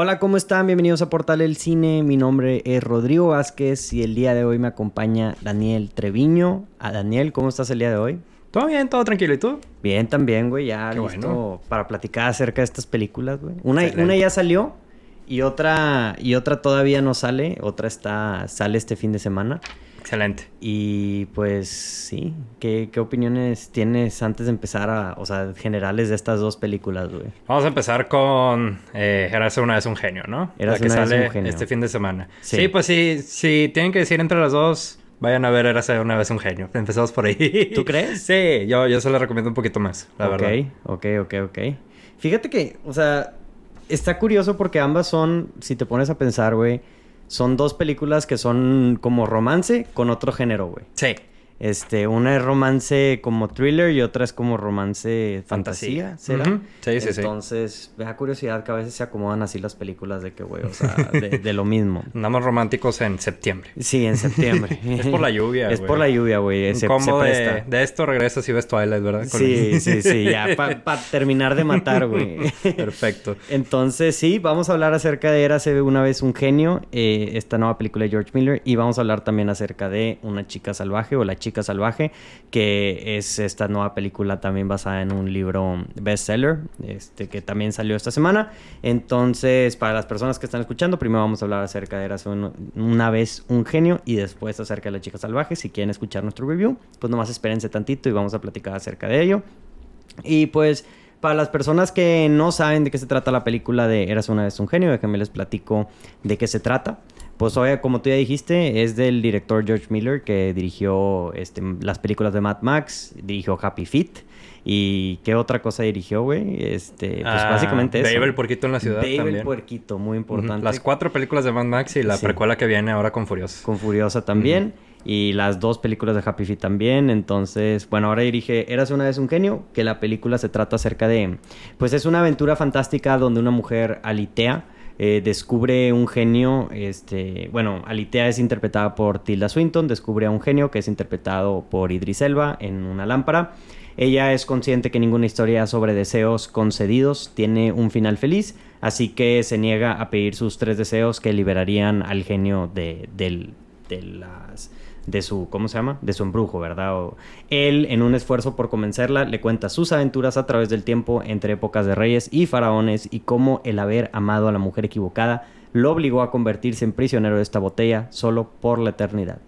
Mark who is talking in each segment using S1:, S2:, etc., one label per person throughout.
S1: Hola, ¿cómo están? Bienvenidos a Portal El Cine. Mi nombre es Rodrigo Vázquez y el día de hoy me acompaña Daniel Treviño. A Daniel, ¿cómo estás el día de hoy?
S2: Todo bien, todo tranquilo. ¿Y tú?
S1: Bien, también, güey. Ya
S2: Qué
S1: listo
S2: bueno.
S1: para platicar acerca de estas películas, güey. Una,
S2: Excelente.
S1: una ya salió y otra, y otra todavía no sale. Otra está, sale este fin de semana.
S2: Excelente.
S1: Y pues sí, ¿qué, qué opiniones tienes antes de empezar a, o sea, generales de estas dos películas, güey?
S2: Vamos a empezar con eh, Érase una vez un genio, ¿no? La que
S1: una vez un genio.
S2: este fin de semana.
S1: Sí.
S2: Sí, pues sí, si tienen que decir entre las dos, vayan a ver Érase una vez un genio. Empezamos por ahí.
S1: ¿Tú crees?
S2: Sí, yo, yo se la recomiendo un poquito más, la
S1: ok,
S2: verdad.
S1: ok, ok, ok. Fíjate que, o sea, está curioso porque ambas son, si te pones a pensar, güey, son dos películas que son como romance con otro género, güey.
S2: Sí.
S1: Este, una es romance como thriller y otra es como romance fantasía. ¿será?
S2: Ujú. Sí, sí, sí.
S1: Entonces, me da curiosidad que a veces se acomodan así las películas de que, güey, o sea, de, de lo mismo.
S2: Andamos románticos en septiembre.
S1: Sí, en septiembre.
S2: Es por la lluvia,
S1: Es por la lluvia, güey. Se,
S2: combo
S1: se
S2: de,
S1: presta.
S2: de esto regresas y ves Twilight, ¿verdad? Con
S1: Sí,
S2: el-
S1: sí, sí, ya para terminar de matar, güey.
S2: Perfecto.
S1: Entonces, sí, vamos a hablar acerca de Érase una vez un genio, eh, esta nueva película de George Miller, y vamos a hablar también acerca de Una chica salvaje o La chica salvaje, que es esta nueva película también basada en un libro bestseller, este, que también salió esta semana. Entonces, para las personas que están escuchando, primero vamos a hablar acerca de un- una vez un genio y después acerca de La chica salvaje. Si quieren escuchar nuestro review, pues nomás espérense tantito y vamos a platicar acerca de ello. Y pues, para las personas que no saben de qué se trata la película de Eras una vez un genio, déjenme les platico de qué se trata. Pues oye, como tú ya dijiste, es del director George Miller que dirigió este, las películas de Mad Max, dirigió Happy Feet. ¿Y qué otra cosa dirigió, güey? Este, pues
S2: Ah,
S1: básicamente eso.
S2: Dave el Puerquito en la ciudad
S1: Dave el
S2: también.
S1: Puerquito, muy importante.
S2: Las cuatro películas de Mad Max y la
S1: Sí.
S2: precuela que viene ahora con Furiosa.
S1: con Furiosa también. Y las dos películas de Happy Feet también. Entonces, bueno, ahora dirige Eras una vez un genio, que la película se trata acerca de... Pues es una aventura fantástica donde una mujer alitea. Eh, descubre un genio, este, bueno, Alitea es interpretada por Tilda Swinton, descubre a un genio que es interpretado por Idris Elba en una lámpara. Ella es consciente que ninguna historia sobre deseos concedidos tiene un final feliz, así que se niega a pedir sus tres deseos que liberarían al genio de, de las de su ¿cómo se llama? de su embrujo, ¿verdad? O- él en un esfuerzo por convencerla le cuenta sus aventuras a través del tiempo entre épocas de reyes y faraones y cómo el haber amado a la mujer equivocada lo obligó a convertirse en prisionero de esta botella solo por la eternidad.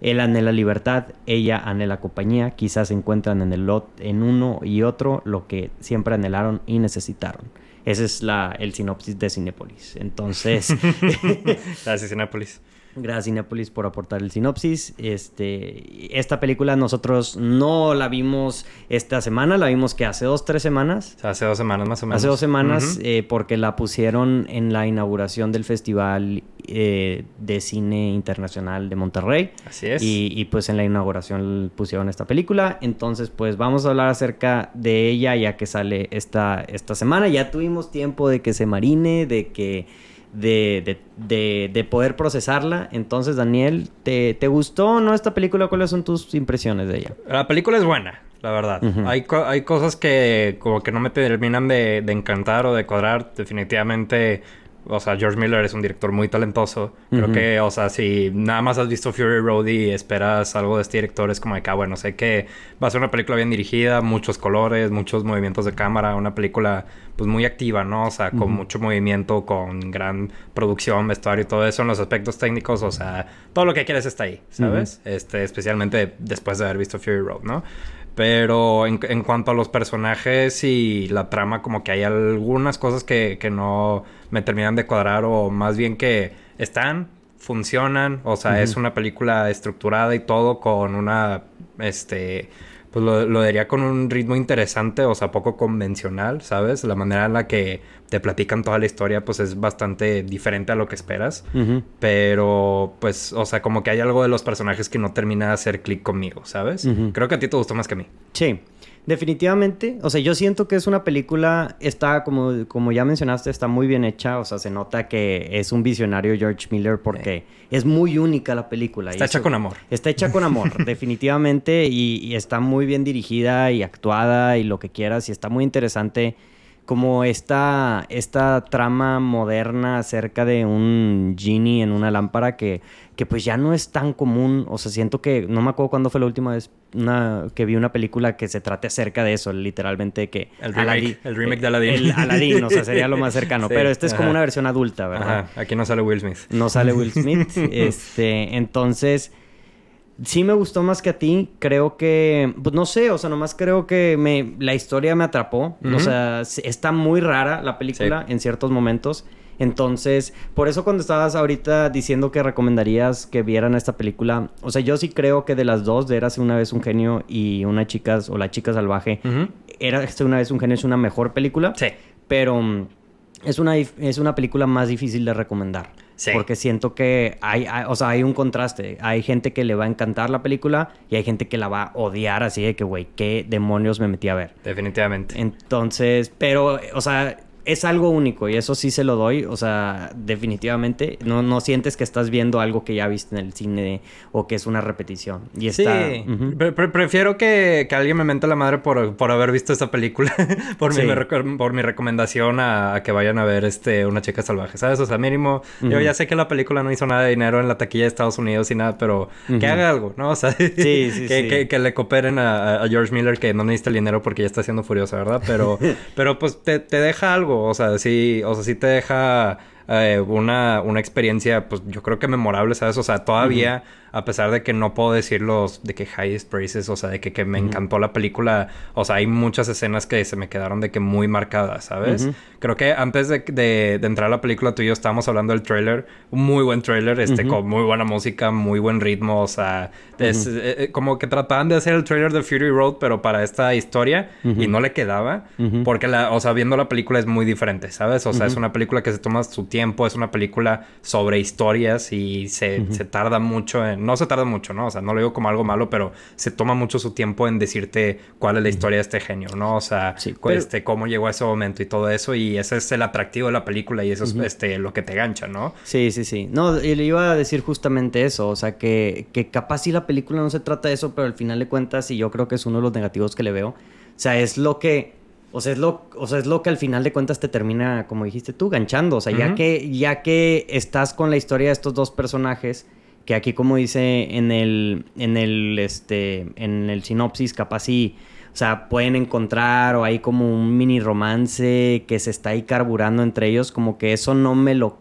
S1: Él anhela libertad, ella anhela compañía, quizás encuentran en el lot en uno y otro lo que siempre anhelaron y necesitaron. Ese es la, el sinopsis de Cinepolis. Entonces,
S2: Gracias, Cinépolis.
S1: Gracias Cinepolis por aportar el sinopsis. Este, esta película nosotros no la vimos esta semana, la vimos que hace dos, tres semanas.
S2: O sea, hace dos semanas más o menos.
S1: Hace dos semanas, eh, porque la pusieron en la inauguración del Festival eh, de Cine Internacional de Monterrey.
S2: Así es.
S1: Y, y, pues en la inauguración pusieron esta película. Entonces, pues vamos a hablar acerca de ella ya que sale esta, esta semana. Ya tuvimos tiempo de que se marine, de que. De, de, de, de poder procesarla. Entonces, Daniel, ¿te, ¿te gustó o no esta película? ¿Cuáles son tus impresiones de ella?
S2: La película es buena, la verdad. Hay, co- hay cosas que como que no me terminan de, de encantar o de cuadrar. Definitivamente, o sea, George Miller es un director muy talentoso. Creo que, o sea, si nada más has visto Fury Road y esperas algo de este director, es como de que, ah, bueno, sé que va a ser una película bien dirigida, muchos colores, muchos movimientos de cámara, una película pues muy activa, ¿no? O sea, con
S1: Ujú.
S2: mucho movimiento, con gran producción, vestuario y todo eso en los aspectos técnicos, o sea, todo lo que quieres está ahí, ¿sabes? Este, especialmente después de haber visto Fury Road, ¿no? Pero en, en cuanto a los personajes y la trama, como que hay algunas cosas que, que no me terminan de cuadrar o más bien que están, funcionan, o sea, es una película estructurada y todo con una, este, pues lo, lo diría con un ritmo interesante, o sea, poco convencional, ¿sabes? La manera en la que te platican toda la historia, pues es bastante diferente a lo que esperas. Pero, pues, o sea, como que hay algo de los personajes que no termina de hacer clic conmigo, ¿sabes? Creo que a ti te gustó más que a mí.
S1: Sí, definitivamente. O sea, yo siento que es una película, está como, como ya mencionaste, está muy bien hecha. O sea, se nota que es un visionario George Miller porque es muy única la película.
S2: Está hecha
S1: eso-
S2: con amor.
S1: Está hecha con amor, definitivamente. Y, y está muy bien dirigida y actuada y lo que quieras. Y está muy interesante como esta, esta trama moderna acerca de un genie en una lámpara que, que pues ya no es tan común. O sea, siento que, no me acuerdo cuándo fue la última vez una, que vi una película que se trate acerca de eso, literalmente que...
S2: El remake, el remake de Aladdin.
S1: El Aladdin, o sea, sería lo más cercano. pero este es como una versión adulta, ¿verdad?
S2: Ajá, aquí no sale Will Smith.
S1: No sale Will Smith. este, entonces sí me gustó más que a ti. Creo que, pues no sé, o sea, nomás creo que me, la historia me atrapó. O sea, está muy rara la película en ciertos momentos. Entonces, por eso cuando estabas ahorita diciendo que recomendarías que vieran esta película, o sea, yo sí creo que de las dos, de Érase una vez un genio y Una chica o La chica salvaje, era una vez un genio es una mejor película.
S2: Sí.
S1: Pero es una, es una película más difícil de recomendar. Porque siento que hay, o sea, hay un contraste. Hay gente que le va a encantar la película y hay gente que la va a odiar así de que, güey, ¿qué demonios me metí a ver?
S2: Definitivamente.
S1: Entonces, pero, o sea, es algo único y eso sí se lo doy, o sea, definitivamente. No, no sientes que estás viendo algo que ya viste en el cine o que es una repetición. Y está,
S2: sí, prefiero que, alguien me mente la madre por, por haber visto esta película, por, mi, por mi recomendación a, que vayan a ver este Una chica salvaje, ¿sabes? O sea, mínimo, yo ya sé que la película no hizo nada de dinero en la taquilla de Estados Unidos y nada, pero que haga algo, ¿no? O sea, que, que, le cooperen a, George Miller, que no necesita el dinero porque ya está siendo furiosa, ¿verdad? Pero, pero pues te, te deja algo o sea, sí, o sea, sí te deja eh, una, una experiencia, pues yo creo que memorable, ¿sabes? O sea, todavía a pesar de que no puedo decir los de que highest praises, o sea, de que, me encantó la película, o sea, hay muchas escenas que se me quedaron de que muy marcadas, ¿sabes? Creo que antes de, de, entrar a la película tú y yo estábamos hablando del trailer, un muy buen trailer, este, con muy buena música, muy buen ritmo, o sea, es, eh, eh, como que trataban de hacer el trailer de Fury Road, pero para esta historia, y no le quedaba, porque la, o sea, viendo la película es muy diferente, ¿sabes? O sea, es una película que se toma su tiempo, es una película sobre historias y se, se tarda mucho en no se tarda mucho, ¿no? O sea, no lo digo como algo malo, pero se toma mucho su tiempo en decirte cuál es la historia de este genio, ¿no? O sea, este, cómo llegó a ese momento y todo eso. Y ese es el atractivo de la película y eso es este, lo que te gancha, ¿no?
S1: Sí, sí, sí. No, y le iba a decir justamente eso. O sea, que, que capaz si la película no se trata de eso, pero al final de cuentas, y yo creo que es uno de los negativos que le veo. O sea, es lo que o sea, es lo, o sea, es lo que al final de cuentas te termina, como dijiste tú, ganchando. O sea, ya, que, ya que estás con la historia de estos dos personajes que aquí como dice en el, en el, este, en el sinopsis, capaz sí, o sea, pueden encontrar o hay como un mini romance que se está ahí carburando entre ellos, como que eso no me lo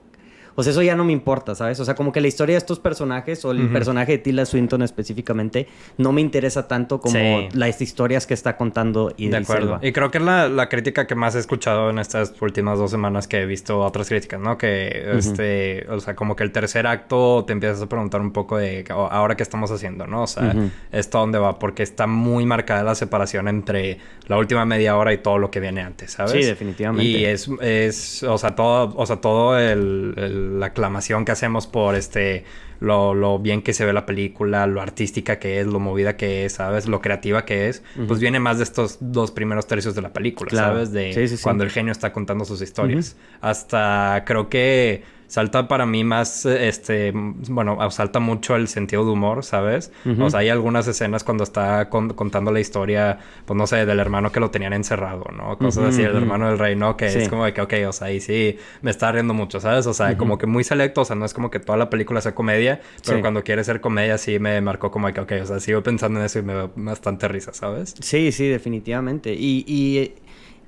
S1: o sea, eso ya no me importa, ¿sabes? O sea, como que la historia de estos personajes, o el personaje de Tila Swinton específicamente, no me interesa tanto como las historias que está contando y
S2: De acuerdo. Y creo que es la, crítica que más he escuchado en estas últimas dos semanas que he visto otras críticas, ¿no? Que, este, o sea, como que el tercer acto te empiezas a preguntar un poco de ahora qué estamos haciendo, ¿no? O sea, ¿esto dónde va? Porque está muy marcada la separación entre la última media hora y todo lo que viene antes, ¿sabes?
S1: Sí, definitivamente.
S2: Y es, es o sea, todo, o sea, todo el la aclamación que hacemos por este lo, bien que se ve la película, lo artística que es, lo movida que es, ¿sabes? Lo creativa que es, pues viene más de estos dos primeros tercios de la película, ¿sabes? De cuando el genio está contando sus historias. Hasta creo que salta para mí más, este, bueno, salta mucho el sentido de humor, ¿sabes? O sea, hay algunas escenas cuando está contando la historia, pues no sé, del hermano que lo tenían encerrado, ¿no? Cosas así, el hermano del rey, ¿no? Que es como de que, ok, o sea, ahí sí me está riendo mucho, ¿sabes? O sea, como que muy selecto, o sea, no es como que toda la película sea comedia, pero cuando quiere ser comedia sí me marcó como de que, ok, o sea, sigo pensando en eso y me da bastante risa, ¿sabes?
S1: Sí, sí, definitivamente. Y, y,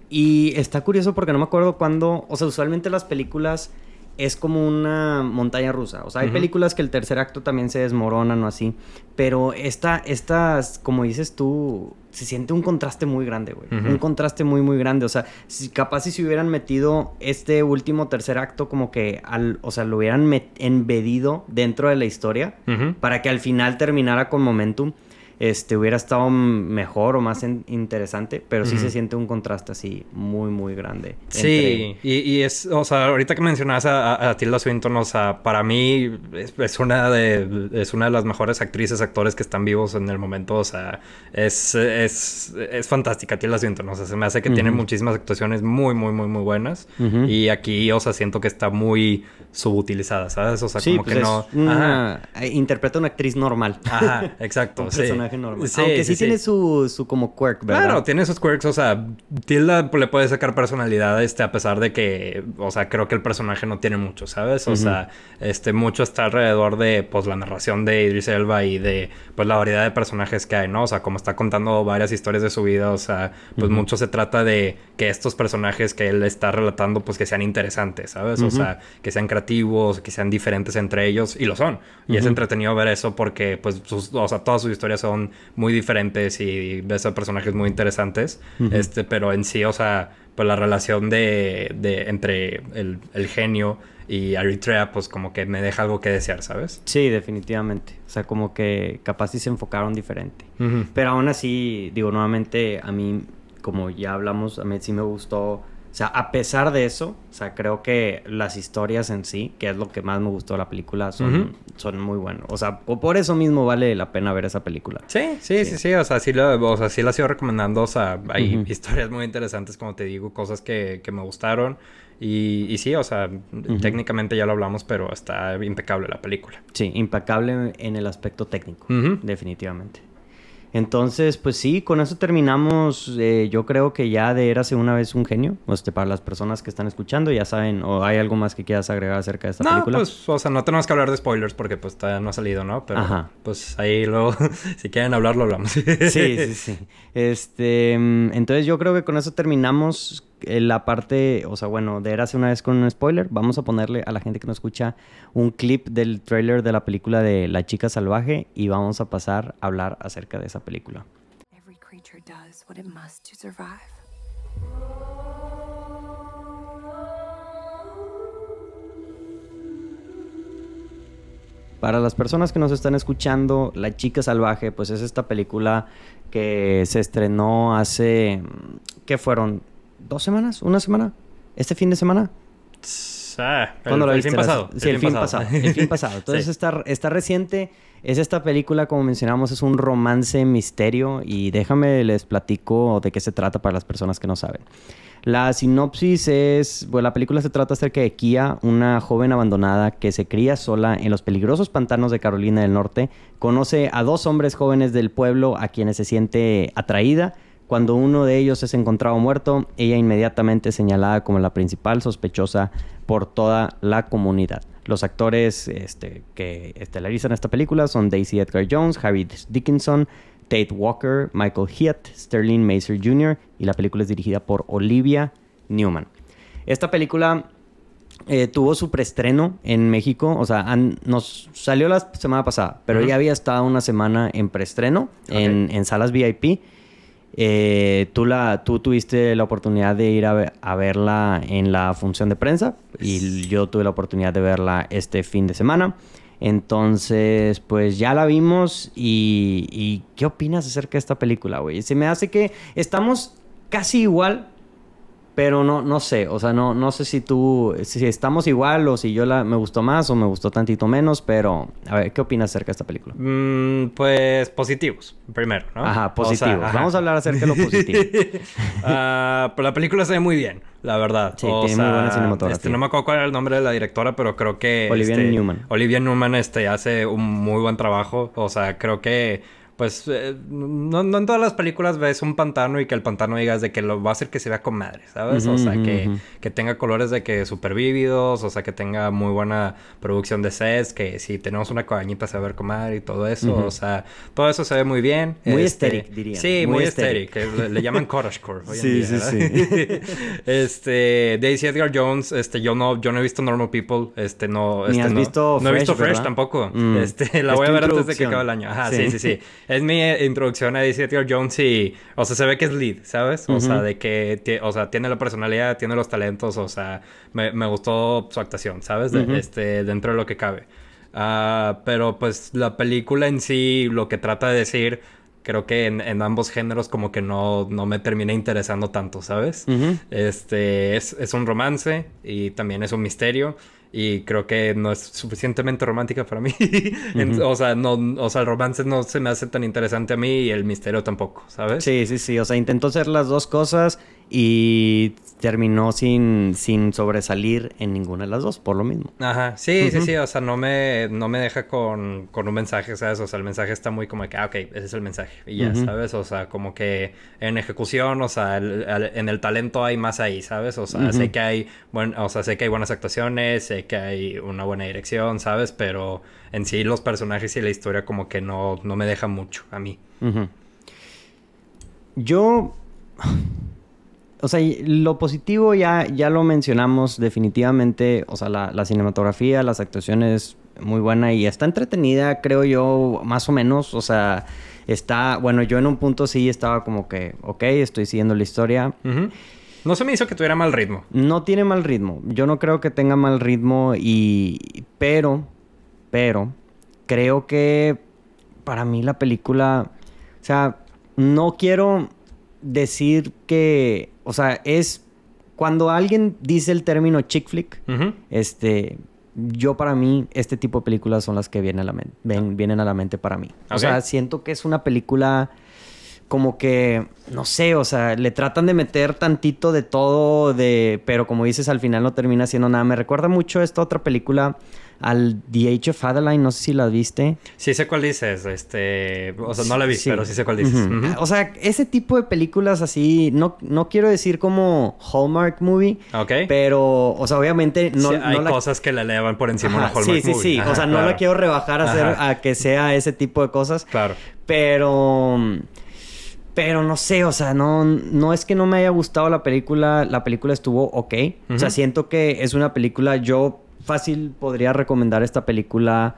S1: y está curioso porque no me acuerdo cuándo, o sea, usualmente las películas es como una montaña rusa. O sea, hay películas que el tercer acto también se desmoronan o así. Pero esta, estas, como dices tú, se siente un contraste muy grande, güey. Un contraste muy, muy grande. O sea, si, capaz si se hubieran metido este último tercer acto como que al, o sea, lo hubieran embedido dentro de la historia para que al final terminara con momentum este, hubiera estado mejor o más interesante, pero sí se siente un contraste así muy, muy grande.
S2: Sí, y, es, o sea, ahorita que mencionas a, Tilda Swinton, o sea, para mí es, una de, es una de las mejores actrices, actores que están vivos en el momento, o sea, es, es, es fantástica Tilda Swinton, o sea, se me hace que tiene muchísimas actuaciones muy, muy, muy, muy buenas, y aquí, o sea, siento que está muy subutilizada, ¿sabes? O sea, como
S1: pues
S2: que no...
S1: interpreta una actriz normal.
S2: Ajá, exacto, sí.
S1: Personaje normal. Aunque sí, tiene su, su como quirk, ¿verdad?
S2: Claro, tiene sus quirks. O sea, Tilda le puede sacar personalidad este, a pesar de que, o sea, creo que el personaje no tiene mucho, ¿sabes? O sea, este, mucho está alrededor de, pues, la narración de Idris Elba y de, pues, la variedad de personajes que hay, ¿no? O sea, como está contando varias historias de su vida, o sea, pues, mucho se trata de que estos personajes que él está relatando, pues, que sean interesantes, ¿sabes? O sea, que sean creativos, que sean diferentes entre ellos, y lo son. Y es entretenido ver eso porque, pues, o sea, todas sus historias son muy diferentes y ves a personajes muy interesantes. Este, pero en sí, o sea, pues la relación de, de entre el, el, genio y Eritrea, pues como que me deja algo que desear, ¿sabes?
S1: Sí, definitivamente. O sea, como que capaz sí se enfocaron diferente. Pero aún así, digo, nuevamente, a mí, como ya hablamos, a mí sí me gustó o sea, a pesar de eso, o sea, creo que las historias en sí, que es lo que más me gustó de la película, son, son muy buenas. O sea, por eso mismo vale la pena ver esa película.
S2: Sí, sí, sí, sí. O sea, sí, lo, o sea, sí la sigo recomendando. O sea, hay historias muy interesantes, como te digo, cosas que, que me gustaron. Y, y, sí, o sea, técnicamente ya lo hablamos, pero está impecable la película.
S1: Sí, impecable en el aspecto técnico, definitivamente. Entonces, pues sí, con eso terminamos. Eh, yo creo que ya de Érase una vez un genio. Este, para las personas que están escuchando, ya saben, o hay algo más que quieras agregar acerca de esta película.
S2: Pues, o sea, no tenemos que hablar de spoilers porque pues todavía no ha salido, ¿no? Pero pues ahí luego, si quieren hablarlo, hablamos. sí,
S1: sí, sí. Este, mm, entonces yo creo que con eso terminamos la parte, o sea, bueno, de Érase una vez con un spoiler, vamos a ponerle a la gente que nos escucha un clip del trailer de la película de La chica salvaje y vamos a pasar a hablar acerca de esa película. Para las personas que nos están escuchando, La chica salvaje, pues es esta película que se estrenó hace, ¿qué fueron? Dos semanas, una semana, este fin de semana.
S2: Ah, ¿Cuándo el, fin pasado.
S1: Sí, el, fin, pasado. El fin pasado. Entonces está, está reciente. Es esta película, como mencionamos, es un romance misterio. Y déjame les platico de qué se trata para las personas que no saben. La sinopsis es, bueno, la película se trata acerca de Kia, una joven abandonada que se cría sola en los peligrosos pantanos de Carolina del Norte. Conoce a dos hombres jóvenes del pueblo a quienes se siente atraída cuando uno de ellos es encontrado muerto, ella inmediatamente es señalada como la principal sospechosa por toda la comunidad. Los actores este, que estelarizan esta película son Daisy Edgar Jones, Harry Dickinson, Tate Walker, Michael Heath, Sterling Macer Jr. y la película es dirigida por Olivia Newman. Esta película eh, tuvo su preestreno en México, o sea, nos salió la semana pasada, pero ya había estado una semana en preestreno en, en salas VIP eh, tú, la, tú tuviste la oportunidad de ir a, verla en la función de prensa y yo tuve la oportunidad de verla este fin de semana. Entonces, pues ya la vimos y, y ¿qué opinas acerca de esta película, güey? Se me hace que estamos casi igual pero no, no sé, o sea, no, no sé si tú, si estamos igual o si yo la, me gustó más o me gustó tantito menos, pero a ver, ¿qué opinas acerca de esta película?
S2: Mm, pues positivos, primero, ¿no?
S1: Ajá, positivos. Vamos a hablar acerca de lo positivo.
S2: uh, pues la película se ve muy bien, la verdad.
S1: Sí, tiene muy buena cinematografía.
S2: Este, no me acuerdo cuál era el nombre de la directora, pero creo que...
S1: Olivia
S2: este,
S1: Newman.
S2: Olivia Newman este, hace un muy buen trabajo, o sea, creo que pues eh, no, no, en todas las películas ves un pantano y que el pantano digas de que lo va a hacer que se vea con madre, ¿sabes? o sea, que, que, tenga colores de que súper vívidos, o sea, que tenga muy buena producción de sets, que si tenemos una cabañita se va a ver con madre y todo eso, o sea, todo eso se ve muy bien.
S1: Muy este, diría.
S2: Sí, muy, muy Le, le, llaman cottagecore hoy sí, en día, Sí, sí, este, Daisy Edgar Jones, este, yo no, yo no he visto Normal People, este, no...
S1: Ni
S2: este,
S1: has
S2: no,
S1: visto
S2: No he visto Fresh tampoco. Mm. Este, la voy a ver antes de que acabe el año. Ajá, sí, sí, sí. Es mi introducción a DC Jones y, o sea, se ve que es lead, ¿sabes? O sea, de que, o sea, tiene la personalidad, tiene los talentos, o sea, me, me gustó su actuación, ¿sabes? este, dentro de lo que cabe. Ah, pero pues la película en sí, lo que trata de decir, creo que en, ambos géneros como que no, no me termina interesando tanto, ¿sabes? Este, es, es un romance y también es un misterio y creo que no es suficientemente romántica para mí. o sea, no, o sea, el romance no se me hace tan interesante a mí y el misterio tampoco, ¿sabes?
S1: Sí, sí, sí, o sea, intentó hacer las dos cosas y terminó sin, sin sobresalir en ninguna de las dos, por lo mismo.
S2: Ajá, sí, sí, sí, o sea, no me, no me deja con, con, un mensaje, ¿sabes? O sea, el mensaje está muy como que, ah, ok, ese es el mensaje, y ya, ¿sabes? O sea, como que en ejecución, o sea, en el talento hay más ahí, ¿sabes? O sea, sé que hay, bueno, o sea, sé que hay buenas actuaciones, sé que hay una buena dirección, ¿sabes? Pero en sí los personajes y la historia como que no, no me dejan mucho a mí.
S1: Yo o sea, lo positivo ya, ya lo mencionamos definitivamente. O sea, la, cinematografía, las actuaciones, muy buena y está entretenida, creo yo, más o menos. O sea, está, bueno, yo en un punto sí estaba como que, ok, estoy siguiendo la historia.
S2: No se me hizo que tuviera mal ritmo.
S1: No tiene mal ritmo. Yo no creo que tenga mal ritmo y... Pero, pero, creo que para mí la película... O sea, no quiero decir que o sea, es cuando alguien dice el término chick flick, este, yo para mí, este tipo de películas son las que vienen a la, mente, vienen a la mente para mí. O sea, siento que es una película como que, no sé, o sea, le tratan de meter tantito de todo, de, pero como dices, al final no termina siendo nada. Me recuerda mucho esta otra película al The Age of Adeline, no sé si la viste.
S2: Sí sé cuál dices, este, o sea, no la vi, pero sí sé cuál dices.
S1: O sea, ese tipo de películas así, no, no quiero decir como Hallmark movie,
S2: Ok.
S1: pero, o sea, obviamente no,
S2: hay cosas que le elevan por encima de Hallmark movie.
S1: Sí, sí, sí, o sea, no la quiero rebajar a, hacer, a que sea ese tipo de cosas.
S2: Claro.
S1: Pero... Pero no sé, o sea, no, no es que no me haya gustado la película. La película estuvo ok. O sea, siento que es una película. Yo fácil podría recomendar esta película.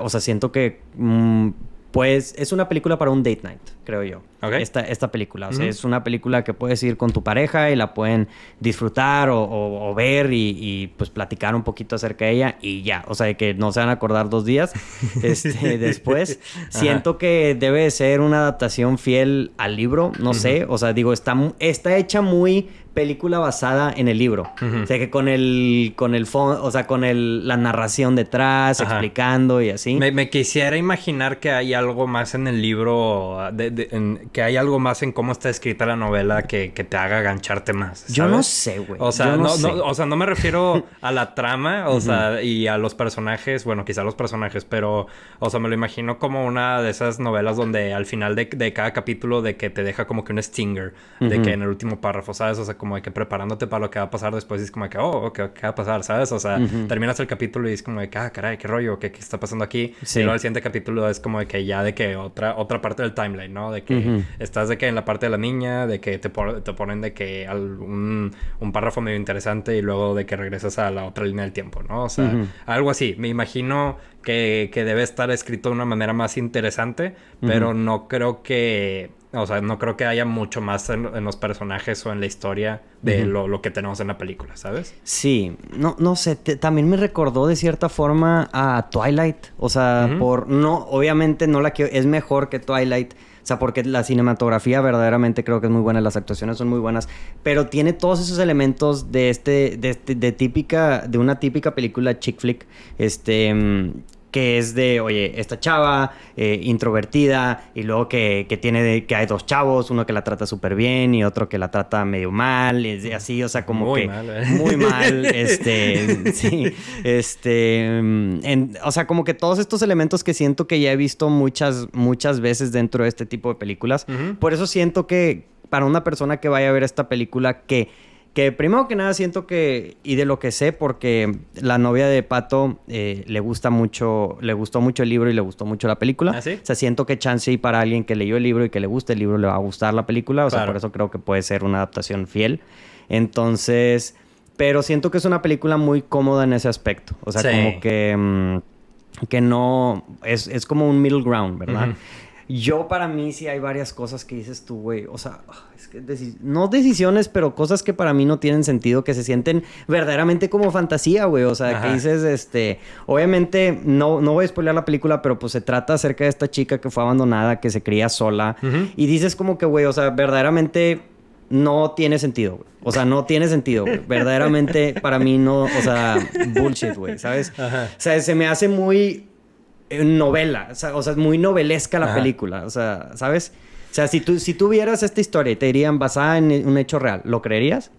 S1: o sea, siento que mm, pues es una película para un date night, creo yo. Esta, esta película. O sea, es una película que puedes ir con tu pareja y la pueden disfrutar o, ver y, pues platicar un poquito acerca de ella y ya. O sea, que no se van a acordar dos días este, después. Siento que debe ser una adaptación fiel al libro, no sé. O sea, digo, está, está hecha muy película basada en el libro. O sea, que con el, con el fondo, o sea, con el, la narración detrás, explicando y así.
S2: Me, quisiera imaginar que hay algo más en el libro, que hay algo más en cómo está escrita la novela que, te haga gancharte más.
S1: Yo no sé, güey.
S2: O sea, no, o sea, no me refiero a la trama, o sea, y a los personajes, bueno, quizá los personajes, pero, o sea, me lo imagino como una de esas novelas donde al final de, cada capítulo de que te deja como que un stinger, de que en el último párrafo, ¿sabes? O sea, como de que preparándote para lo que va a pasar después y es como de que, oh, ¿qué, va a pasar? ¿Sabes? O sea, terminas el capítulo y es como de que, ah, caray, qué rollo, qué, está pasando aquí. Y luego el siguiente capítulo es como de que ya de que otra, otra parte del timeline, ¿no? De que estás de que en la parte de la niña, de que te, te ponen de que un, un, párrafo medio interesante y luego de que regresas a la otra línea del tiempo, ¿no? O sea, algo así. Me imagino que, que, debe estar escrito de una manera más interesante, pero no creo que o sea, no creo que haya mucho más en, los personajes o en la historia de lo, que tenemos en la película, ¿sabes?
S1: Sí, no, no sé, también me recordó de cierta forma a Twilight. O sea, por no, obviamente no la quiero, es mejor que Twilight. O sea, porque la cinematografía verdaderamente creo que es muy buena, las actuaciones son muy buenas, pero tiene todos esos elementos de este, de, este, de típica, de una típica película chick flick, este, mm, que es de, oye, esta chava eh, introvertida y luego que, que tiene de, que hay dos chavos, uno que la trata súper bien y otro que la trata medio mal, y así, o sea, como muy que mal, ¿eh? muy mal, este, sí, este, mm, o sea, como que todos estos elementos que siento que ya he visto muchas, muchas veces dentro de este tipo de películas, por eso siento que para una persona que vaya a ver esta película que que primero que nada siento que, y de lo que sé, porque la novia de Pato eh, le gusta mucho, le gustó mucho el libro y le gustó mucho la película.
S2: ¿Ah, sí?
S1: O sea, siento que chance para alguien que leyó el libro y que le guste el libro le va a gustar la película. O sea, por eso creo que puede ser una adaptación fiel. Entonces, pero siento que es una película muy cómoda en ese aspecto. O sea, como que, mm, que no, es, es, como un middle ground, ¿verdad? Yo para mí sí hay varias cosas que dices tú, güey. O sea, es que no decisiones, pero cosas que para mí no tienen sentido, que se sienten verdaderamente como fantasía, güey. O sea, que dices, este, obviamente no, no voy a spoiler la película, pero pues se trata acerca de esta chica que fue abandonada, que se cría sola. Y dices como que, güey, o sea, verdaderamente no tiene sentido, güey. O sea, no tiene sentido, güey. Verdaderamente para mí no, o sea, bullshit, güey, ¿sabes? O sea, se me hace muy novela. O sea, es muy novelesca la película. O sea, ¿sabes? sea, si tú, si tú vieras esta historia y te dirían basada en un hecho real, ¿lo creerías?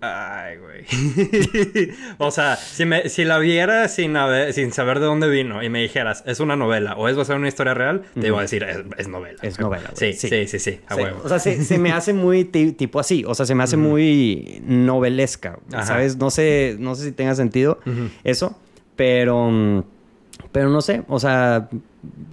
S2: Ay, güey. o sea, si, me, si la viera sin, sin saber de dónde vino y me dijeras, es una novela o es basada en una historia real, te iba a decir, es, novela.
S1: Es novela.
S2: Sí, sí, sí, sí, a huevo.
S1: O sea, se, me hace muy tipo así. O sea, se me hace muy novelesca. ¿Sabes? No sé, no sé si tenga sentido eso, pero... Pero no sé, o sea,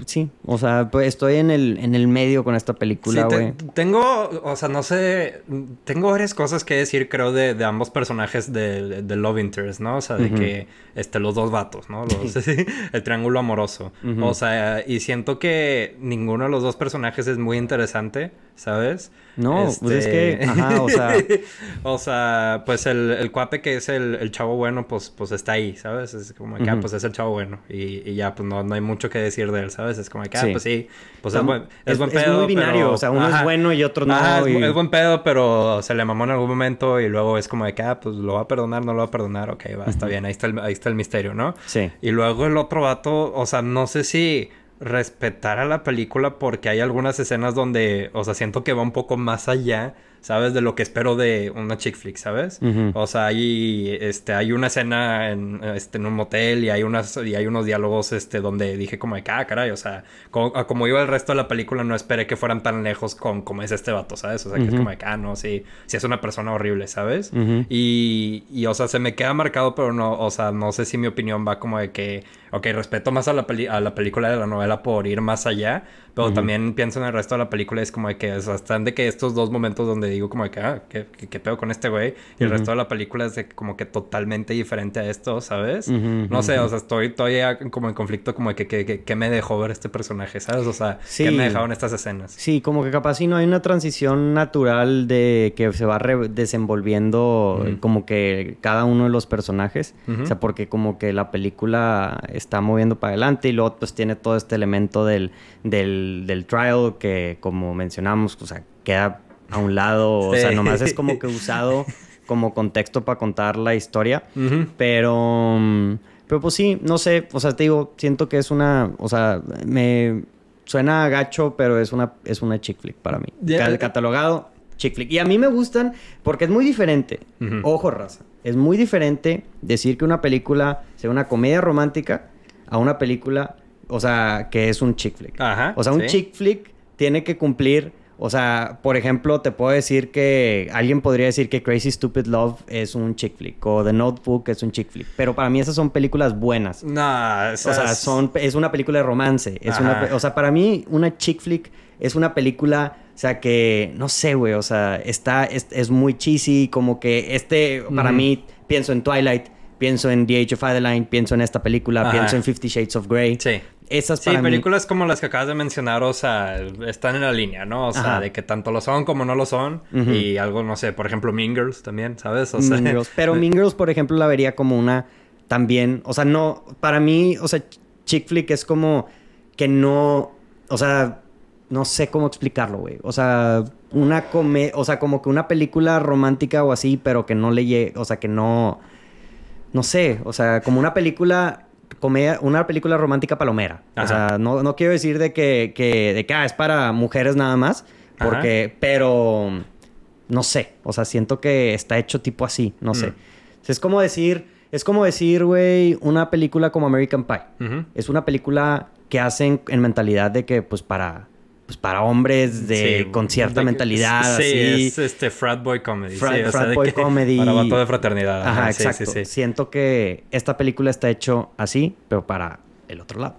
S1: sí, o sea, pues estoy en el, en el medio con esta película, güey.
S2: tengo, o sea, no sé, tengo varias cosas que decir, creo, de, de ambos personajes de, de, Love Interest, ¿no? O sea, de que, este, los dos vatos, ¿no? el triángulo amoroso. O sea, y siento que ninguno de los dos personajes es muy interesante, ¿sabes?
S1: No, pues es que, este, ajá, o sea...
S2: o sea, pues el, el cuate que es el, el, chavo bueno, pues, pues está ahí, ¿sabes? Es como que, ah, pues es el chavo bueno. Y, y ya, pues no, no, hay mucho que decir de él, ¿sabes? Es como que, ah, pues sí, pues es, buen, es, buen pedo,
S1: Es muy binario, o sea, uno es bueno y otro no.
S2: Ajá, es, buen pedo, pero se le mamó en algún momento y luego es como de que, ah, pues lo va a perdonar, no lo va a perdonar, ok, va, está bien, ahí está, el, ahí está el misterio, ¿no?
S1: Sí.
S2: Y luego el otro vato, o sea, no sé si respetar a la película porque hay algunas escenas donde, o sea, siento que va un poco más allá ¿sabes? De lo que espero de una chick flick, ¿sabes? O sea, hay, este, hay una escena en, este, en un motel y hay, unas, y hay unos diálogos este, donde dije como de, ah, caray, o sea, como, iba el resto de la película, no esperé que fueran tan lejos con como es este vato, ¿sabes? O sea, que es como de, ah, no, sí, sí es una persona horrible, ¿sabes? y, y, o sea, se me queda marcado, pero no, o sea, no sé si mi opinión va como de que, ok, respeto más a la, a la película de la novela por ir más allá, pero también pienso en el resto de la película, es como de que, o sea, están de que estos dos momentos donde digo como de que, ah, ¿qué, qué, pedo con este güey? Y el resto de la película es de como que totalmente diferente a esto, ¿sabes? no sé, o sea, estoy todavía como en conflicto como de que, que, que, me dejó ver este personaje, ¿sabes? O sea, ¿qué me dejaron estas escenas?
S1: Sí, como que capaz si no hay una transición natural de que se va desenvolviendo como que cada uno de los personajes. O sea, porque como que la película está moviendo para adelante y luego pues tiene todo este elemento del, del del, trial que, como mencionamos, o sea, queda a un lado, o sea, nomás es como que usado como contexto para contar la historia, pero... Pero pues sí, no sé, o sea, te digo, siento que es una, o sea, me suena gacho, pero es una, es una chick flick para mí. El catalogado, chick flick. Y a mí me gustan porque es muy diferente. Ojo, raza. Es muy diferente decir que una película sea una comedia romántica a una película o sea, que es un chick flick. Ajá, o sea, un chick flick tiene que cumplir, o sea, por ejemplo, te puedo decir que alguien podría decir que Crazy Stupid Love es un chick flick o The Notebook es un chick flick, pero para mí esas son películas buenas.
S2: No,
S1: o sea, son es una película de romance, es una, o sea, para mí una chick flick es una película o sea, que no sé, güey, o sea, está es, muy cheesy, como que este para mí pienso en Twilight pienso en The Age of Adeline, pienso en esta película, pienso en Fifty Shades of Grey.
S2: Sí. Esas sí, películas como las que acabas de mencionar, o sea, están en la línea, ¿no? O sea, de que tanto lo son como no lo son. Y algo, no sé, por ejemplo, Mean Girls también, ¿sabes? O sea,
S1: Pero Mean Girls, por ejemplo, la vería como una también, o sea, no, para mí, o sea, chick flick es como que no, o sea, no sé cómo explicarlo, güey. O sea, una come, o sea, como que una película romántica o así, pero que no le llegue, o sea, que no, no sé, o sea, como una película comedia, una película romántica palomera. O sea, no, no, quiero decir de que, que, de que ah, es para mujeres nada más, porque, pero no sé, o sea, siento que está hecho tipo así, no sé. Mm. Es como decir, es como decir, güey, una película como American Pie. Es una película que hacen en mentalidad de que, pues, para pues para hombres de con cierta mentalidad
S2: sí, es este frat boy comedy
S1: frat, boy comedy.
S2: para vato de fraternidad
S1: ajá, exacto. siento que esta película está hecho así pero para el otro lado.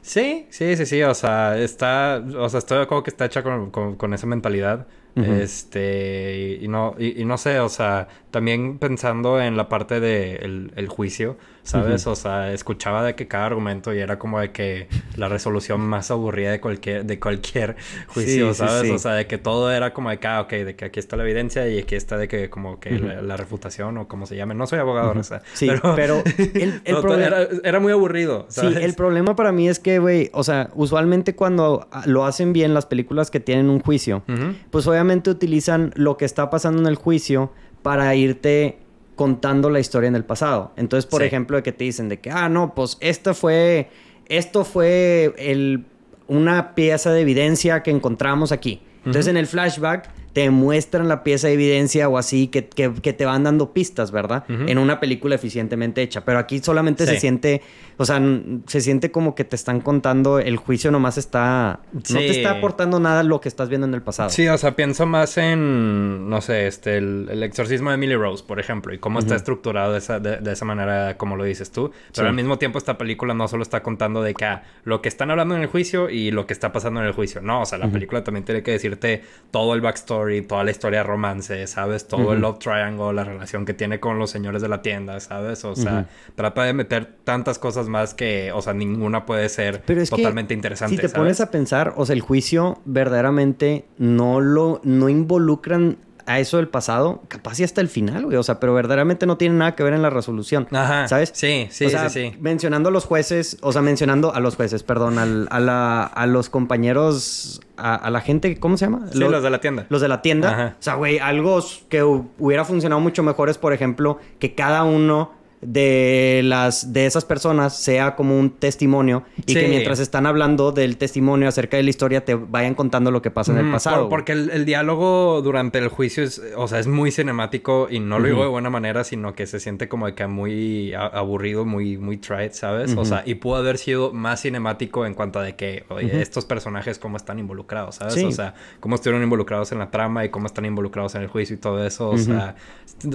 S2: Sí sí sí sí o sea está o sea estoy de acuerdo que está hecha con, con, esa mentalidad este y, no y, no sé o sea también pensando en la parte de el juicio ¿sabes? O sea, escuchaba de que cada argumento y era como de que la resolución más aburrida de cualquier, de cualquier juicio, ¿sabes? O sea, de que todo era como de que, ah, ok, de que aquí está la evidencia y aquí está de que como que la, refutación o como se llame. No soy abogado, o sea,
S1: Sí, pero, el,
S2: problema... Era, muy aburrido, ¿sabes?
S1: Sí, el problema para mí es que, güey, o sea, usualmente cuando lo hacen bien las películas que tienen un juicio, pues obviamente utilizan lo que está pasando en el juicio para irte contando la historia en el pasado. Entonces, por ejemplo, de que te dicen de que, ah, no, pues esto fue, esto fue el una pieza de evidencia que encontramos aquí. Entonces, en el flashback te muestran la pieza de evidencia o así que, que, que te van dando pistas, ¿verdad? En una película eficientemente hecha. Pero aquí solamente se siente, o sea, se siente como que te están contando, el juicio nomás está, no te está aportando nada lo que estás viendo en el pasado.
S2: Sí, o sea, pienso más en, no sé, este, el, el exorcismo de Emily Rose, por ejemplo, y cómo está estructurado de esa, de, de esa manera, como lo dices tú. Pero
S1: Sí.
S2: al mismo tiempo, esta película no solo está contando de que ah, lo que están hablando en el juicio y lo que está pasando en el juicio. No, o sea, la película también tiene que decirte todo el backstory, toda la historia de romance, ¿sabes? Todo el love triangle, la relación que tiene con los señores de la tienda, ¿sabes? O sea, trata de meter tantas cosas más que, o sea, ninguna puede ser
S1: Pero es que,
S2: totalmente interesante.
S1: Si te
S2: ¿sabes?
S1: pones a pensar, o sea, el juicio verdaderamente no lo no involucran a eso del pasado, capaz y hasta el final, güey. O sea, pero verdaderamente no tiene nada que ver en la resolución.
S2: Ajá.
S1: ¿Sabes?
S2: Sí, sí,
S1: O sea,
S2: sí, sí.
S1: Mencionando a los jueces, o sea, mencionando a los jueces, perdón, al- a, la- a los compañeros, a, a la gente, ¿cómo se llama?
S2: Sí,
S1: Lo-
S2: los de la tienda.
S1: los de la tienda.
S2: Ajá.
S1: O sea, güey, algo que hu- hubiera funcionado mucho mejor es, por ejemplo, que cada uno de las de esas personas sea como un testimonio y que mientras están hablando del testimonio acerca de la historia te vayan contando lo que pasa en el
S2: Ujú,
S1: pasado.
S2: por- porque el, el diálogo durante el juicio es, o sea, es muy cinemático y no lo digo de buena manera, sino que se siente como que muy aburrido, muy, muy tried, ¿sabes? O sea, y pudo haber sido más cinemático en cuanto a de que, oye, estos personajes cómo están involucrados, ¿sabes?
S1: Sí.
S2: O sea, cómo estuvieron involucrados en la trama y cómo están involucrados en el juicio y todo eso, o sea,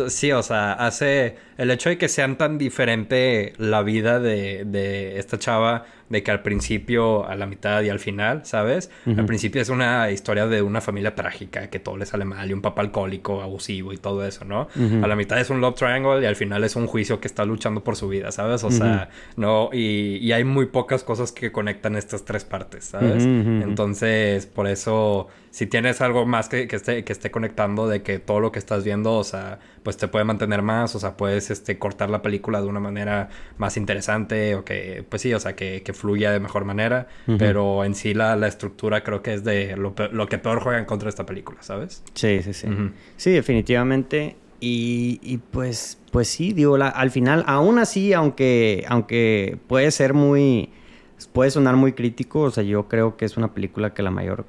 S2: sí, o sea, hace el hecho de que sean tan diferente la vida de, de esta chava, de que al principio, a la mitad y al final, ¿sabes? Al principio es una historia de una familia trágica, que todo le sale mal, y un papá alcohólico, abusivo y todo eso, ¿no? A la mitad es un love triangle y al final es un juicio que está luchando por su vida, ¿sabes? O sea, no, y, y hay muy pocas cosas que conectan estas tres partes, ¿sabes? Entonces, por eso, si tienes algo más que, que esté, que esté conectando de que todo lo que estás viendo, o sea, pues te puede mantener más, o sea, puedes este, cortar la película de una manera más interesante, o que, pues sí, o sea, que, que fluya de mejor manera, pero en sí la, la estructura creo que es de lo, lo que peor juega en contra de esta película, ¿sabes?
S1: Sí, sí, sí. Sí, definitivamente. Y, y pues, pues sí, digo, la- al final, aún así, aunque, aunque puede ser muy, puede sonar muy crítico, o sea, yo creo que es una película que la mayor,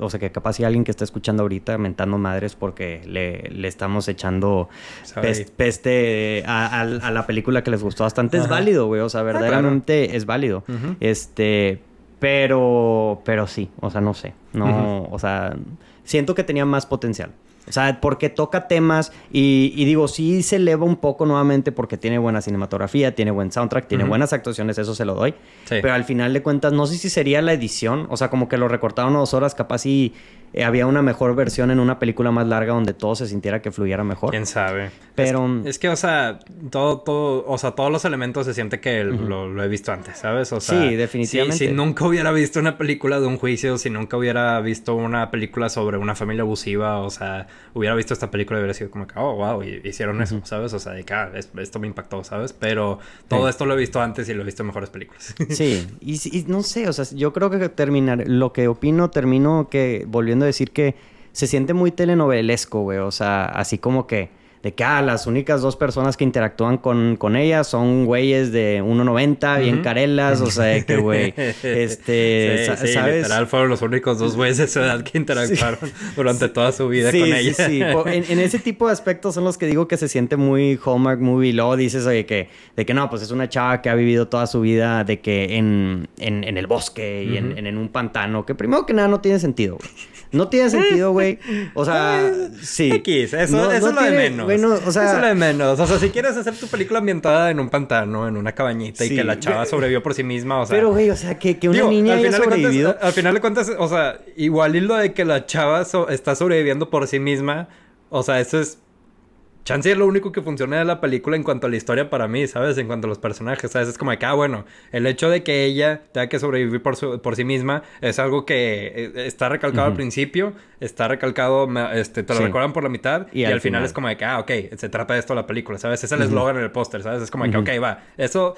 S1: o sea, que capaz si alguien que está escuchando ahorita mentando madres porque le, le estamos echando
S2: Sorry.
S1: pes- peste a, a- a la película que les gustó bastante, es válido, güey, o sea,
S2: claro.
S1: verdaderamente es válido. Este, pero, pero sí, o sea, no sé, no, o sea, siento que tenía más potencial. O sea, porque toca temas y, y digo, sí se eleva un poco nuevamente porque tiene buena cinematografía, tiene buen soundtrack, tiene buenas actuaciones, eso se lo doy.
S2: Sí.
S1: Pero al final de cuentas, no sé si sería la edición, o sea, como que lo recortaron a dos horas, capaz si eh, había una mejor versión en una película más larga donde todo se sintiera que fluyera mejor.
S2: ¿Quién sabe?
S1: Pero-
S2: Es, es que, o sea, todo, todo, o sea, todos los elementos se siente que lo, lo he visto antes, ¿sabes? O sea,
S1: Sí, definitivamente.
S2: Si, si nunca hubiera visto una película de un juicio, si nunca hubiera visto una película sobre una familia abusiva, o sea, hubiera visto esta película y hubiera sido como que, oh, wow, y- hicieron eso, ¿sabes? O sea, de que, ah, es- esto me impactó, ¿sabes? Pero todo
S1: Sí.
S2: esto lo he visto antes y lo he visto en mejores películas.
S1: Sí, y, y no sé, o sea, yo creo que terminar, lo que opino, termino que, volviendo a decir que se siente muy telenovelesco, güey, o sea, así como que, de que, ah, las únicas dos personas que interactúan con, con ella son güeyes de 1.90, bien
S2: Ujú.
S1: carelas, o sea, de que, güey, este,
S2: Sí, sí,
S1: ¿sabes?
S2: literal fueron los únicos dos güeyes de su edad que interactuaron durante toda su vida
S1: sí,
S2: con
S1: sí,
S2: ella.
S1: sí. Po- En, en ese tipo de aspectos son los que digo que se siente muy Hallmark movie. Luego dices, oye, que, de que no, pues es una chava que ha vivido toda su vida de que en, en, en el bosque y en, en un pantano, que primero que nada no tiene sentido, güey. No tiene sentido, güey. O sea, sí.
S2: X, eso,
S1: No-
S2: eso
S1: no
S2: es lo de menos.
S1: güey, no, o sea,
S2: eso es lo de menos. O sea, si quieres hacer tu película ambientada en un pantano, en una cabañita y que la chava sobrevivió por sí misma, o sea.
S1: pero, güey, o sea, que, que una
S2: digo,
S1: niña
S2: al
S1: haya
S2: final de cuentas-
S1: sobrevivido.
S2: al final de cuentas, o sea, igual y lo de que la chava so- está sobreviviendo por sí misma, o sea, eso es. Chance es lo único que funciona de la película en cuanto a la historia para mí, ¿sabes? En cuanto a los personajes, ¿sabes? Es como de que, ah, bueno, el hecho de que ella tenga que sobrevivir por, su- por sí misma es algo que eh, está recalcado al principio, está recalcado, este, te lo
S1: Sí.
S2: recuerdan por la mitad y,
S1: Y
S2: al,
S1: al
S2: final,
S1: final.
S2: es como de que, ah, ok, se trata de esto la película, ¿sabes? Es el eslogan en el póster, ¿sabes? Es como de que, ok, va. Eso,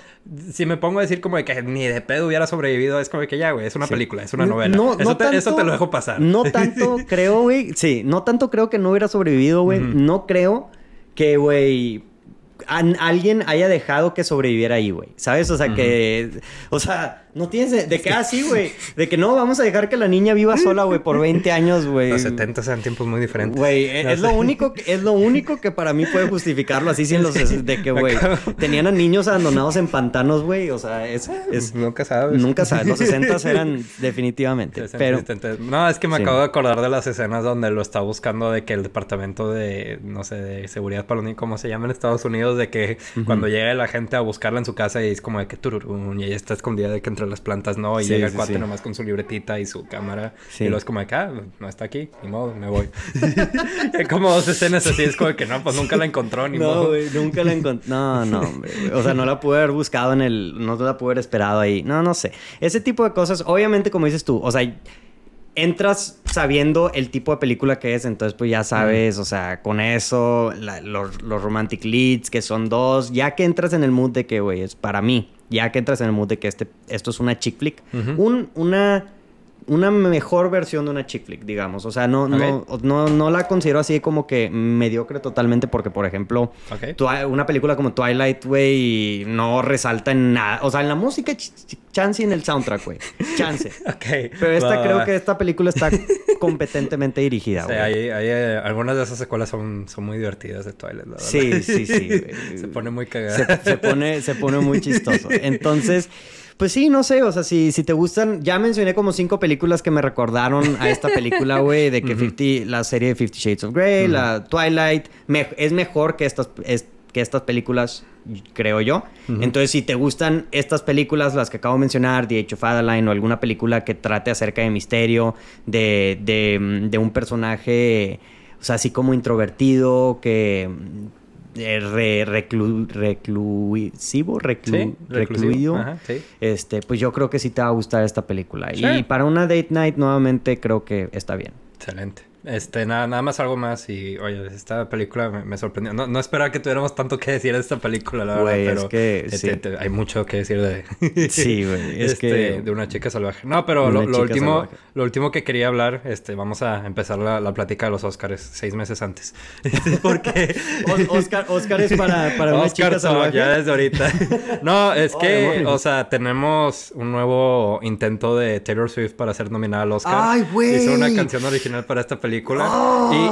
S2: si me pongo a decir como de que ni de pedo hubiera sobrevivido, es como de que ya, güey, es una
S1: Sí.
S2: película, es una novela.
S1: No,
S2: eso,
S1: no
S2: te, eso te lo dejo pasar.
S1: No tanto creo, güey. Sí, no tanto creo que no hubiera sobrevivido, güey. No creo que, güey, alguien haya dejado que sobreviviera ahí, güey. ¿Sabes? O sea, que... O sea, No tienes de, que así, ah, güey. De que no, vamos a dejar que la niña viva sola, güey, por 20 años, güey.
S2: Los 70 eran tiempos muy diferentes.
S1: Güey, e, es, lo único que, es lo único que para mí puede justificarlo así, sin los de que, güey, tenían a niños abandonados en pantanos, güey. O sea, es, es
S2: nunca sabes.
S1: Nunca sabes. Los 60 eran definitivamente. Pero
S2: no, es que me acabo de acordar de las escenas donde lo está buscando de que el departamento de no sé, de seguridad para los ¿cómo se llama en Estados Unidos? De que cuando llega la gente a buscarla en su casa y es como de que tururún, y ella está escondida de que entre las plantas no, y llega el cuate nomás con su libretita y su cámara, y luego es como de que, ah, no está aquí, ni modo, me voy. hay como dos escenas así, es como que no, pues nunca la encontró, ni
S1: no, güey, nunca la encontró. No, no, hombre, O sea, no la pude haber buscado en el, no la pude haber esperado ahí. No, no sé. Ese tipo de cosas, obviamente, como dices tú, o sea, entras sabiendo el tipo de película que es, entonces pues ya sabes, o sea, con eso, los, los, romantic leads, que son dos, ya que entras en el mood de que, güey, es para mí, ya que entras en el mood de que este, esto es una chick flick, un, una una mejor versión de una chick flick, digamos. O sea, no, no, no, no, la considero así como que mediocre totalmente porque, por ejemplo, una película como Twilight, güey, no resalta en nada. O sea, en la música, chance y en el soundtrack, güey. Chance. ok. Pero esta creo que esta película está competentemente dirigida,
S2: güey. hay, eh, algunas de esas secuelas son, son muy divertidas de Twilight, la verdad.
S1: Sí, sí, sí.
S2: se pone muy cagada.
S1: Se, pone, se pone muy chistoso. Entonces... Pues sí, no sé, o sea, si, si te gustan, ya mencioné como cinco películas que me recordaron a esta película, güey, de que la serie de Fifty Shades of Grey, la Twilight, es mejor que estas, que estas películas, creo yo. Entonces, si te gustan estas películas, las que acabo de mencionar, The Age of Adeline o alguna película que trate acerca de misterio, de, de, de un personaje, o sea, así como introvertido, que re, reclu, reclusivo, recluido, este, pues yo creo que sí te va a gustar esta película. Y para una date night, nuevamente, creo que está bien.
S2: Excelente. Este, nada, nada más algo más y, oye, esta película me, sorprendió. No, no, esperaba que tuviéramos tanto que decir de esta película, la verdad, pero es que, este, hay mucho que decir de...
S1: sí, güey,
S2: es este, que... De una chica salvaje. No, pero lo, último, lo último que quería hablar, este, vamos a empezar la, la plática de los Oscars seis meses antes. Porque...
S1: Oscar, Oscar es para, para una chica salvaje.
S2: ya desde ahorita. no, es que, o sea, tenemos un nuevo intento de Taylor Swift para ser nominada al Oscar.
S1: ¡Ay, güey!
S2: Hizo una canción original para esta película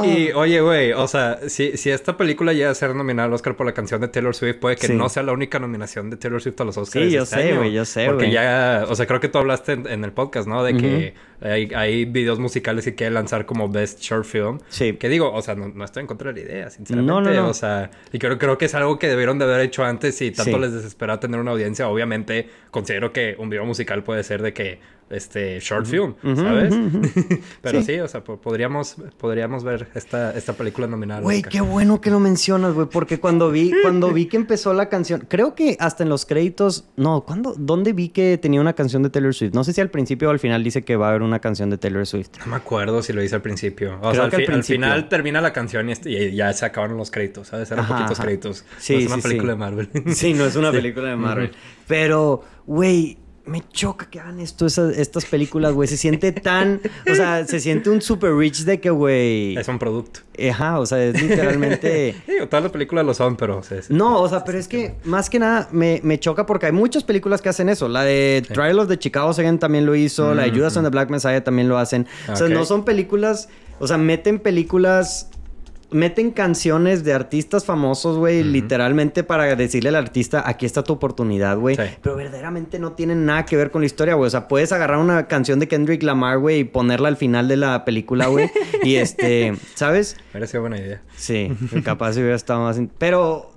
S2: y, oye, güey, o sea, si, si esta película llega a ser nominada al Oscar por la canción de Taylor Swift, puede que no sea la única nominación de Taylor Swift a los Oscars.
S1: Sí, yo este sé, güey, yo sé,
S2: Porque ya, o sea, creo que tú hablaste en, el podcast, ¿no? De que hay, hay, videos musicales que quieren lanzar como Best Short Film. Sí. Que digo, o sea, no, estoy en contra de la idea, sinceramente. No, no, no. O sea, y creo, creo que es algo que debieron de haber hecho antes y tanto les desespera tener una audiencia. Obviamente, considero que un video musical puede ser de que este short film, ¿sabes? Pero sí. o sea, podríamos, podríamos ver esta, esta película nominada.
S1: Güey, qué bueno que lo mencionas, güey, porque cuando vi, cuando vi que empezó la canción, creo que hasta en los créditos, no, ¿cuándo, ¿dónde vi que tenía una canción de Taylor Swift? No sé si al principio o al final dice que va a haber una canción de Taylor Swift.
S2: No me acuerdo si lo dice al principio. O sea, al, final termina la canción y, ya se acabaron los créditos, ¿sabes? Eran poquitos créditos. Sí, no es una película de Marvel.
S1: Sí, no es una película de Marvel. Pero, güey, me choca que hagan esto, estas películas, güey. Se siente tan. O sea, se siente un super rich de que, güey.
S2: Es un producto.
S1: Ajá, o sea, es literalmente.
S2: sí, todas las películas lo son, pero.
S1: no, o sea, pero es que más que nada me, choca porque hay muchas películas que hacen eso. La de Trial of the Chicago también lo hizo. La de Judas and the Black Messiah también lo hacen. O sea, no son películas. O sea, meten películas meten canciones de artistas famosos, güey, literalmente para decirle al artista, aquí está tu oportunidad, güey. Pero verdaderamente no tienen nada que ver con la historia, güey. O sea, puedes agarrar una canción de Kendrick Lamar, güey, y ponerla al final de la película, güey. y este, ¿sabes?
S2: Sido buena idea.
S1: Sí, capaz si hubiera estado más... Pero...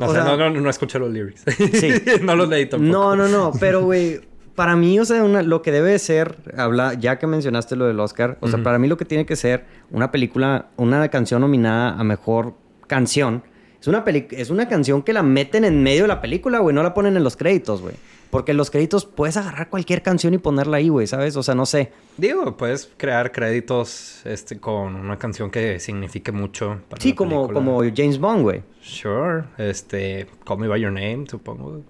S2: O, sea, no, no, no escuché los lyrics. Sí. no los leí tampoco.
S1: No, no, no. Pero, güey para mí, o sea, lo que debe ser, habla, ya que mencionaste lo del Oscar, o sea, para mí lo que tiene que ser una película, una canción nominada a mejor canción, es una, es una canción que la meten en medio de la película, güey, no la ponen en los créditos, güey. Porque en los créditos puedes agarrar cualquier canción y ponerla ahí, güey, ¿sabes? O sea, no sé.
S2: Digo, puedes crear créditos este, con una canción que signifique mucho
S1: para Sí, como, como James Bond, güey.
S2: Sure. Este, Call Me By Your Name, supongo.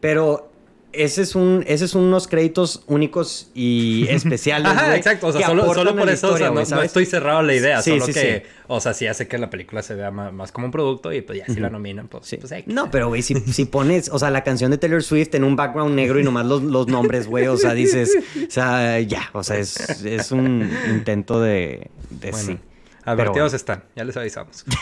S1: Pero ese es un, ese es unos créditos únicos y especiales.
S2: Ajá, exacto. O sea, solo, por eso,
S1: historia,
S2: o sea, no, estoy cerrado a la idea.
S1: Sí,
S2: solo
S1: sí,
S2: que,
S1: sí.
S2: o sea, sí hace que la película se vea más, más como un producto y pues ya si la nominan, pues,
S1: Sí.
S2: pues X.
S1: No, pero güey, si, si pones, o sea, la canción de Taylor Swift en un background negro y nomás los, los nombres, güey, o sea, dices, o sea, ya, o sea, es, es un intento de, de
S2: Bueno. Advertidos
S1: Pero
S2: están, ya les avisamos.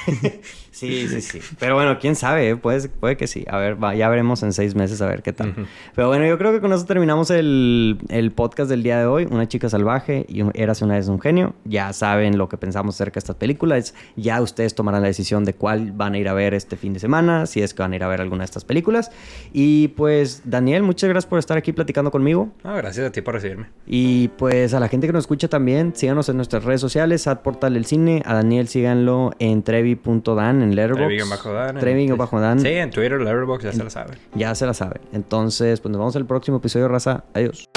S1: Sí, sí, sí. Pero bueno, quién sabe, ¿eh? puede, puede que sí. A ver, va, ya veremos en seis meses a ver qué tal. Pero bueno, yo creo que con eso terminamos el, el podcast del día de hoy. Una chica salvaje y un- Eras una vez un genio. Ya saben lo que pensamos acerca de estas películas. Ya ustedes tomarán la decisión de cuál van a ir a ver este fin de semana, si es que van a ir a ver alguna de estas películas. Y pues, Daniel, muchas gracias por estar aquí platicando conmigo.
S2: No, gracias a ti por recibirme.
S1: Y pues a la gente que nos escucha también, síganos en nuestras redes sociales, at Portal del Cine. A Daniel síganlo en trevi.dan en Letterboxd.
S2: bajo Dan.
S1: Trevi-Dan.
S2: Sí, en Twitter, Letterboxd, ya se lo saben.
S1: Ya se la sabe. Entonces, pues nos vemos en el próximo episodio, raza. Adiós.